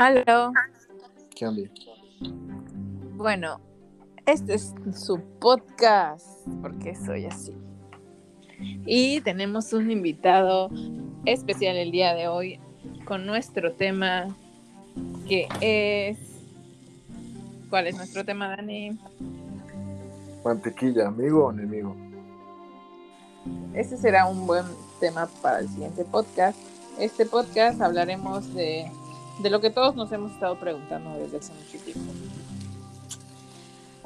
Aló. ¿Qué onda? Bueno, este es su podcast, porque soy así. Y tenemos un invitado especial el día de hoy con nuestro tema que es... ¿Cuál es nuestro tema, Dani? Mantequilla, amigo o enemigo. Ese será un buen tema para el siguiente podcast. Este podcast hablaremos de, de lo que todos nos hemos estado preguntando desde hace mucho tiempo.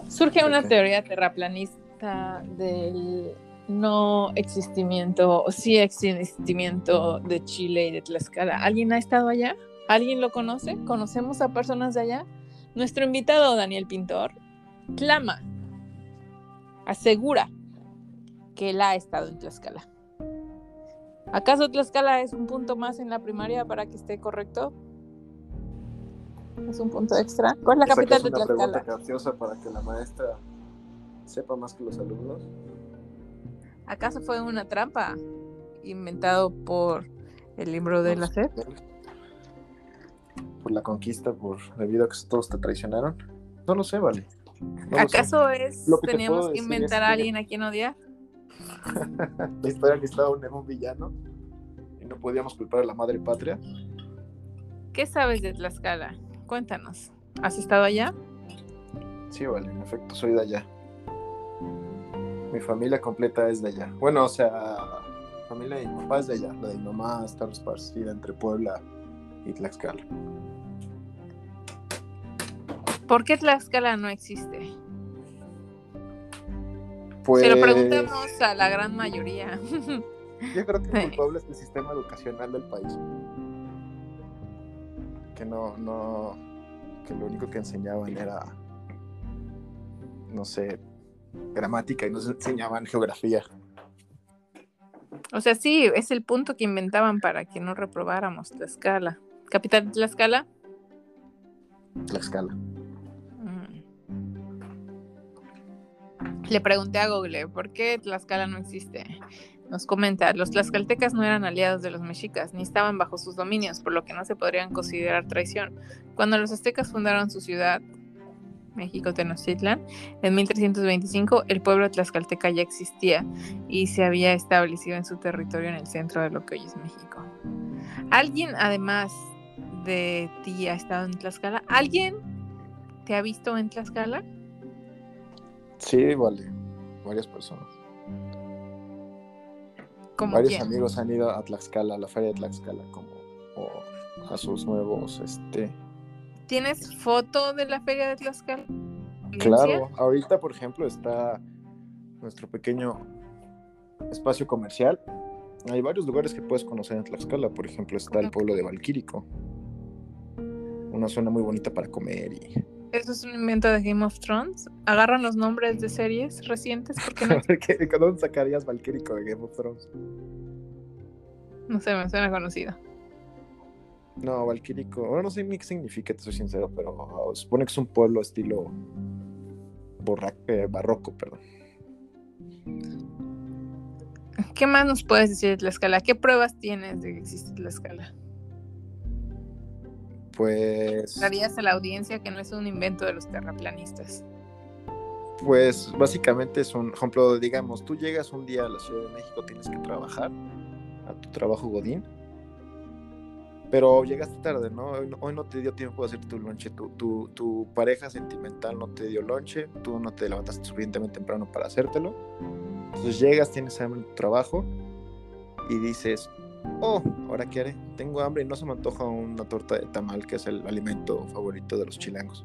Surge una teoría terraplanista del no existimiento o sí existimiento de Chile y de Tlaxcala. ¿Alguien ha estado allá? ¿Alguien lo conoce? ¿Conocemos a personas de allá? Nuestro invitado, Daniel Pintor, clama, asegura que él ha estado en Tlaxcala. ¿Acaso Tlaxcala es un punto más en la primaria para que esté correcto? ¿Es un punto extra? ¿Cuál es la capital de ¿Sacas una pregunta Tlaxcala? capciosa para que la maestra sepa más que los alumnos? ¿Acaso fue una trampa inventado por el libro de la SED? Por la conquista, por debido a que todos te traicionaron. No lo sé, vale. No lo sé. ¿Acaso es Lo que te teníamos que inventar a que- alguien a quien odiar? La historia necesitaba un, un villano y no podíamos culpar a la madre patria. ¿Qué sabes de Tlaxcala? Cuéntanos. ¿Has estado allá? Sí, vale, en efecto, soy de allá. Mi familia completa es de allá. Bueno, o sea, familia de mi papá es de allá. La de mi mamá está esparcida entre Puebla y Tlaxcala. ¿Por qué Tlaxcala no existe? Pues, Se lo preguntamos a la gran mayoría. Yo creo que el culpable es el sistema educacional del país. Que no, no, que lo único que enseñaban era, no sé, gramática y nos enseñaban geografía. o sea, sí, es el punto que inventaban para que no reprobáramos Tlaxcala. ¿Capital de Tlaxcala? Tlaxcala. Mm. Le pregunté a Google, ¿por qué Tlaxcala no existe? Nos comenta, los tlaxcaltecas no eran aliados de los mexicas, ni estaban bajo sus dominios, por lo que no se podrían considerar traición. Cuando los aztecas fundaron su ciudad, México Tenochtitlan, en 1325, el pueblo tlaxcalteca ya existía y se había establecido en su territorio en el centro de lo que hoy es México. ¿Alguien, además de ti, ha estado en Tlaxcala? ¿Alguien te ha visto en Tlaxcala? Sí, vale. Varias personas. ¿Como Varios quién? amigos han ido a Tlaxcala, a la feria de Tlaxcala, como o a sus nuevos, este. ¿Tienes foto de la feria de Tlaxcala? Claro, ahorita, por ejemplo, está nuestro pequeño espacio comercial. Hay varios lugares que puedes conocer en Tlaxcala. Por ejemplo, está el pueblo de Valquírico. Una zona muy bonita para comer y. ¿Eso es un invento de Game of Thrones? ¿Agarran los nombres de series recientes? Porque no, ¿Qué- ¿Dónde sacarías Valquírico de Game of Thrones? no sé, me suena conocido. No, Valquírico. Bueno, no sé ni qué significa, te soy sincero, pero se supone que es un pueblo estilo borra- eh, barroco, perdón. ¿Qué más nos puedes decir de Tlaxcala? ¿Qué pruebas tienes de que existe Tlaxcala? Pues, Darías a la audiencia que no es un invento de los terraplanistas. pues básicamente es un ejemplo, digamos, tú llegas un día a la Ciudad de México, tienes que trabajar a tu trabajo Godín, pero llegaste tarde, ¿no? Hoy no, te dio tiempo de hacer tu lonche, tu, tu, tu pareja sentimental no te dio lonche, tú no te levantaste suficientemente temprano para hacértelo, entonces llegas, tienes hambre en tu trabajo y dices, oh, ¿ahora qué haré? Tengo hambre y no se me antoja una torta de tamal, que es el alimento favorito de los chilangos.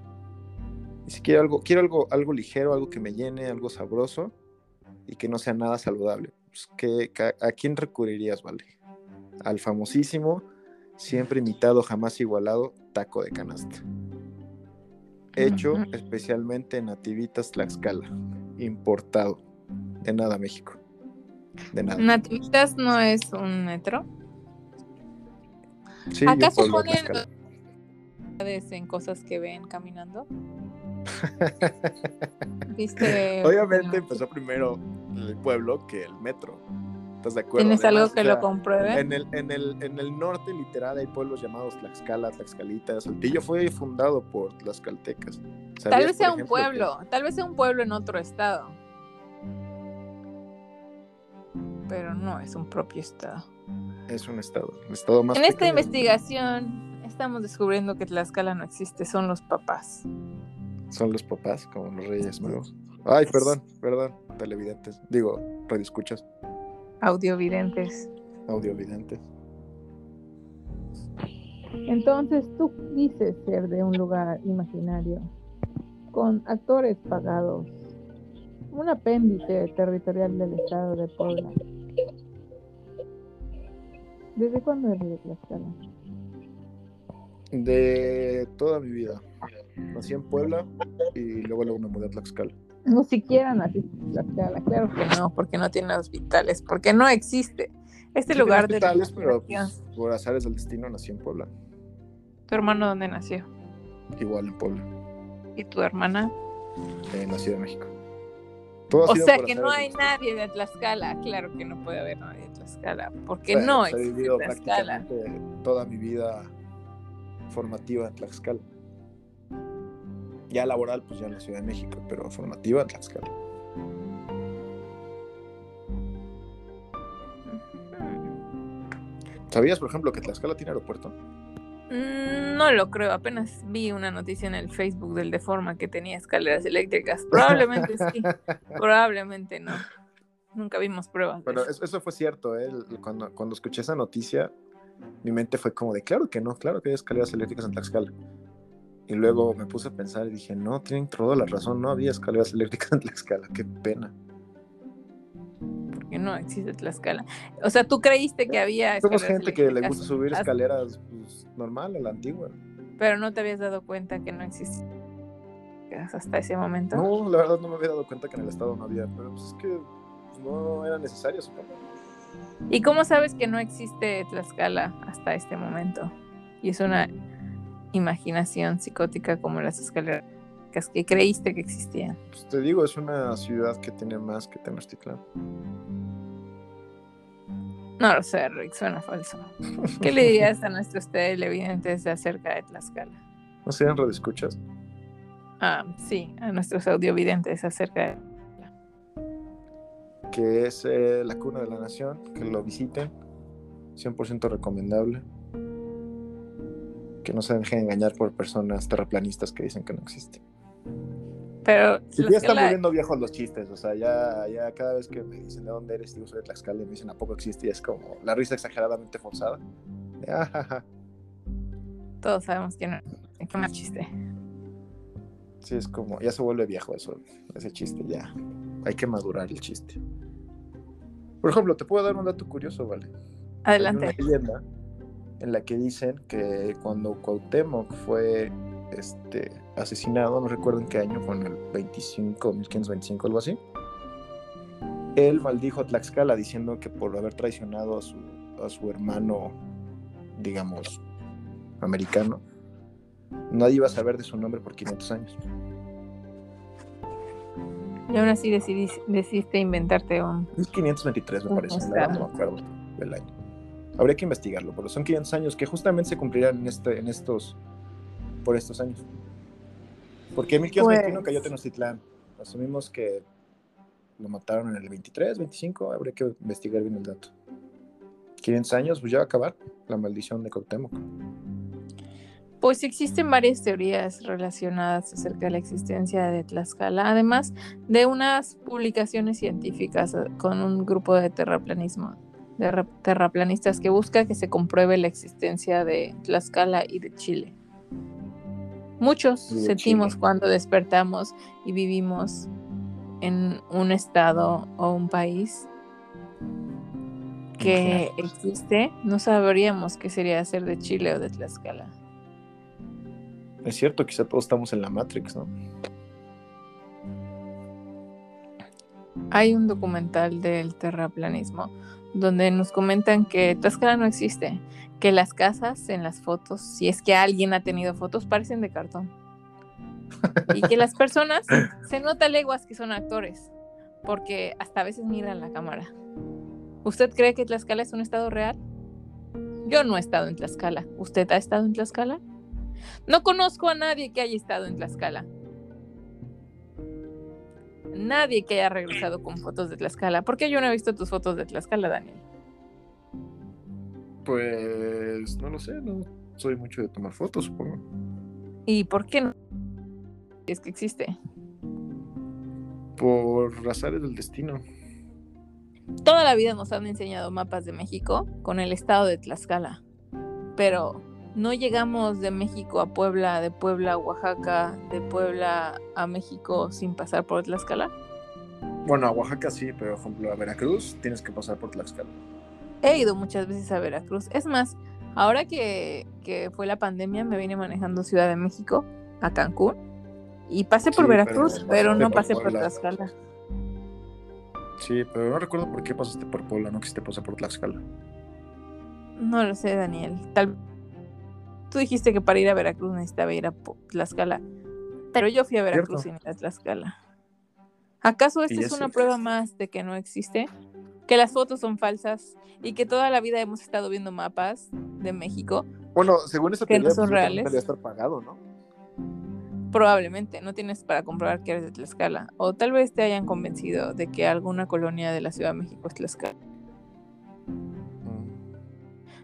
Y si quiero algo, quiero algo, algo ligero, algo que me llene, algo sabroso y que no sea nada saludable. Pues, ¿qué- ca- ¿A quién recurrirías, vale? Al famosísimo, siempre imitado, jamás igualado, taco de canasta. Hecho especialmente en Nativitas Tlaxcala, importado. De nada, México. De nada. ¿Nativitas no es un metro? Sí, ¿Acaso ponen en cosas que ven caminando? ¿Viste? Obviamente empezó primero el pueblo que el metro. ¿Estás de acuerdo? ¿Tienes algo que o lo compruebe? En el, en, el, en el norte, literal, hay pueblos llamados Tlaxcala, Tlaxcalita. Saltillo fue fundado por tlaxcaltecas. Tal ¿Sabías, vez sea un que pueblo, tal vez sea un pueblo en otro estado. Pero no es un propio estado. Es un estado, el estado más En esta investigación estamos descubriendo que Tlaxcala no existe, son los papás. Son los papás, como los reyes magos. Ay, perdón, perdón, televidentes. Digo, radioescuchas, Audiovidentes. audiovidentes. Entonces tú dices ser de un lugar imaginario, con actores pagados, un apéndice territorial del estado de Puebla. ¿Desde cuándo eres de Tlaxcala? De toda mi vida. Nací en Puebla y luego, luego me mudé a Tlaxcala. No siquiera naciste en Tlaxcala, claro que no, porque no tiene hospitales, porque no existe. Este Sí, lugar de hospitales, pero pues, por azares del destino nací en Puebla. ¿Tu hermano dónde nació? Igual en Puebla. ¿Y tu hermana? Eh, nací de México. Todo O sea que no hay nadie de Tlaxcala. Claro que no puede haber nadie de Tlaxcala, porque Bueno, no pues, he existe vivido Tlaxcala. prácticamente toda mi vida formativa en Tlaxcala. Ya laboral, pues ya en la Ciudad de México, pero formativa en Tlaxcala. ¿Sabías, por ejemplo, que Tlaxcala tiene aeropuerto? Mm, No lo creo, apenas vi una noticia en el Facebook del Deforma que tenía escaleras eléctricas. Probablemente sí, probablemente no. Nunca vimos pruebas. Bueno, eso. fue cierto, ¿eh? Cuando, cuando escuché esa noticia, mi mente fue como de, claro que no, claro que hay escaleras eléctricas en Tlaxcala. Y luego me puse a pensar y dije, no, tienen toda la razón, no había escaleras eléctricas en Tlaxcala, qué pena. Porque no existe Tlaxcala. O sea, tú creíste que había Somos gente que le gusta subir escaleras pues, normal, a la antigua. Pero no te habías dado cuenta que no existía hasta ese momento. No, la verdad no me había dado cuenta que en el estado no había, pero pues es que pues, no era necesario, supongo. ¿Y cómo sabes que no existe Tlaxcala hasta este momento? Y es una imaginación psicótica como las escaleras que creíste que existían. Pues te digo, es una ciudad que tiene más que Tenochtitlán. No lo sé, Rick, suena falso. ¿Qué le dirías a nuestros televidentes acerca de Tlaxcala? ¿No serían radioescuchas? Ah, sí, a nuestros audiovidentes acerca de... que es eh, la cuna de la nación, que lo visiten, 100% recomendable, que no se dejen engañar por personas terraplanistas que dicen que no existe. Pero ya están Tlaxcala, volviendo viejos los chistes, o sea, ya, ya cada vez que me dicen de dónde eres, digo soy de Tlaxcala y me dicen a poco existe y es como la risa exageradamente forzada. De, "Ah, ja, ja". todos sabemos que no, que no es chiste. Sí, es como, ya se vuelve viejo eso, ese chiste, ya. Hay que madurar el chiste. Por ejemplo, te puedo dar un dato curioso, ¿vale? Adelante. Hay una leyenda en la que dicen que cuando Cuauhtémoc fue este, asesinado, no recuerdo en qué año, fue en el 25, 1525, algo así. Él maldijo a Tlaxcala diciendo que por haber traicionado a su, a su hermano, digamos, americano, nadie iba a saber de su nombre por 500 años. Y aún así decidí- decidiste inventarte un... 1523 me Ujú, parece, verdad no me acuerdo del año. Habría que investigarlo, pero son 500 años que justamente se cumplirán en, este, en estos, por estos años. Porque en 1521 Pues- cayó Tenochtitlán. Asumimos que lo mataron en el 23, 25, habría que investigar bien el dato. 500 años, pues ya va a acabar la maldición de Cuauhtémoc. Pues existen varias teorías relacionadas acerca de la existencia de Tlaxcala, además de unas publicaciones científicas eh, con un grupo de terraplanismo, de terraplanistas que busca que se compruebe la existencia de Tlaxcala y de Chile. Muchos sentimos cuando despertamos y vivimos en un estado o un país que existe, no sabríamos qué sería ser de Chile o de Tlaxcala. Es cierto, quizá todos estamos en la Matrix, ¿no? Hay un documental del terraplanismo donde nos comentan que Tlaxcala no existe, que las casas en las fotos, si es que alguien ha tenido fotos, parecen de cartón. Y que las personas se nota leguas que son actores, porque hasta a veces miran la cámara. ¿Usted cree que Tlaxcala es un estado real? Yo no he estado en Tlaxcala. ¿Usted ha estado en Tlaxcala? No conozco a nadie que haya estado en Tlaxcala. Nadie que haya regresado con fotos de Tlaxcala. ¿Por qué yo no he visto tus fotos de Tlaxcala, Daniel? Pues no lo sé, no soy mucho de tomar fotos, supongo. ¿Y por qué no? Es que existe. Por razones del destino. Toda la vida nos han enseñado mapas de México con el estado de Tlaxcala, pero no llegamos de México a Puebla, de Puebla a Oaxaca, de Puebla a México sin pasar por Tlaxcala. Bueno, a Oaxaca sí, pero por ejemplo a Veracruz tienes que pasar por Tlaxcala. He ido muchas veces a Veracruz. Es más, ahora que, que fue la pandemia me vine manejando Ciudad de México a Cancún y pasé por Sí, Veracruz, pero no por pasé por Puebla. Tlaxcala. Sí, pero no recuerdo por qué pasaste por Puebla, no quisiste pasar por Tlaxcala. No lo sé, Daniel. Tal Tú dijiste que para ir a Veracruz necesitaba ir a Tlaxcala, pero yo fui a Veracruz Cierto. sin ir a Tlaxcala. ¿Acaso esta es una prueba más de que no existe? Que las fotos son falsas y que toda la vida hemos estado viendo mapas de México. Bueno, según esa Que no teoría, son pues, reales. debería estar pagado, ¿no? Probablemente no tienes para comprobar que eres de Tlaxcala. O tal vez te hayan convencido de que alguna colonia de la Ciudad de México es Tlaxcala.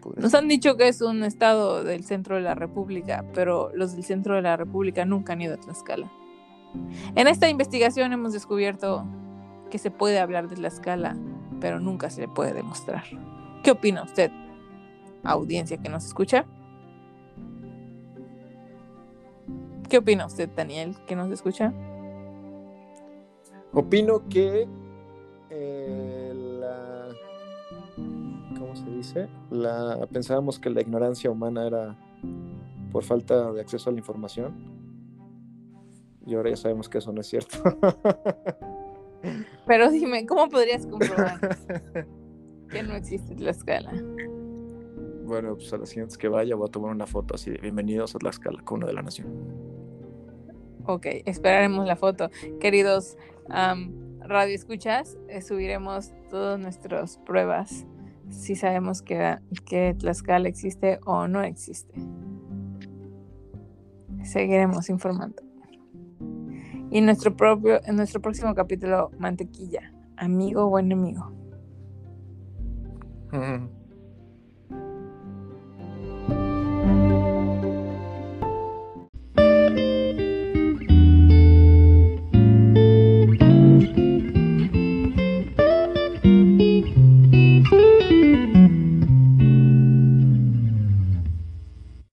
Podría Nos han dicho que es un estado del centro de la República, pero los del centro de la República nunca han ido a Tlaxcala. En esta investigación hemos descubierto que se puede hablar de Tlaxcala, pero nunca se le puede demostrar. ¿Qué opina usted, audiencia que nos escucha? ¿Qué opina usted, Daniel, que nos escucha? Opino que eh, la. ¿Cómo se dice? La, pensábamos que la ignorancia humana era por falta de acceso a la información. Y ahora ya sabemos que eso no es cierto. Pero dime, ¿cómo podrías comprobar que no existe Tlaxcala? bueno, pues a las siguientes que vaya voy a tomar una foto así de bienvenidos a Tlaxcala, cuna de la nación. Ok, esperaremos la foto. Queridos am, radio escuchas, eh, subiremos todas nuestras pruebas si sabemos que, que Tlaxcala existe o no existe. Seguiremos informando. Y nuestro propio, en nuestro próximo capítulo, mantequilla, amigo o enemigo.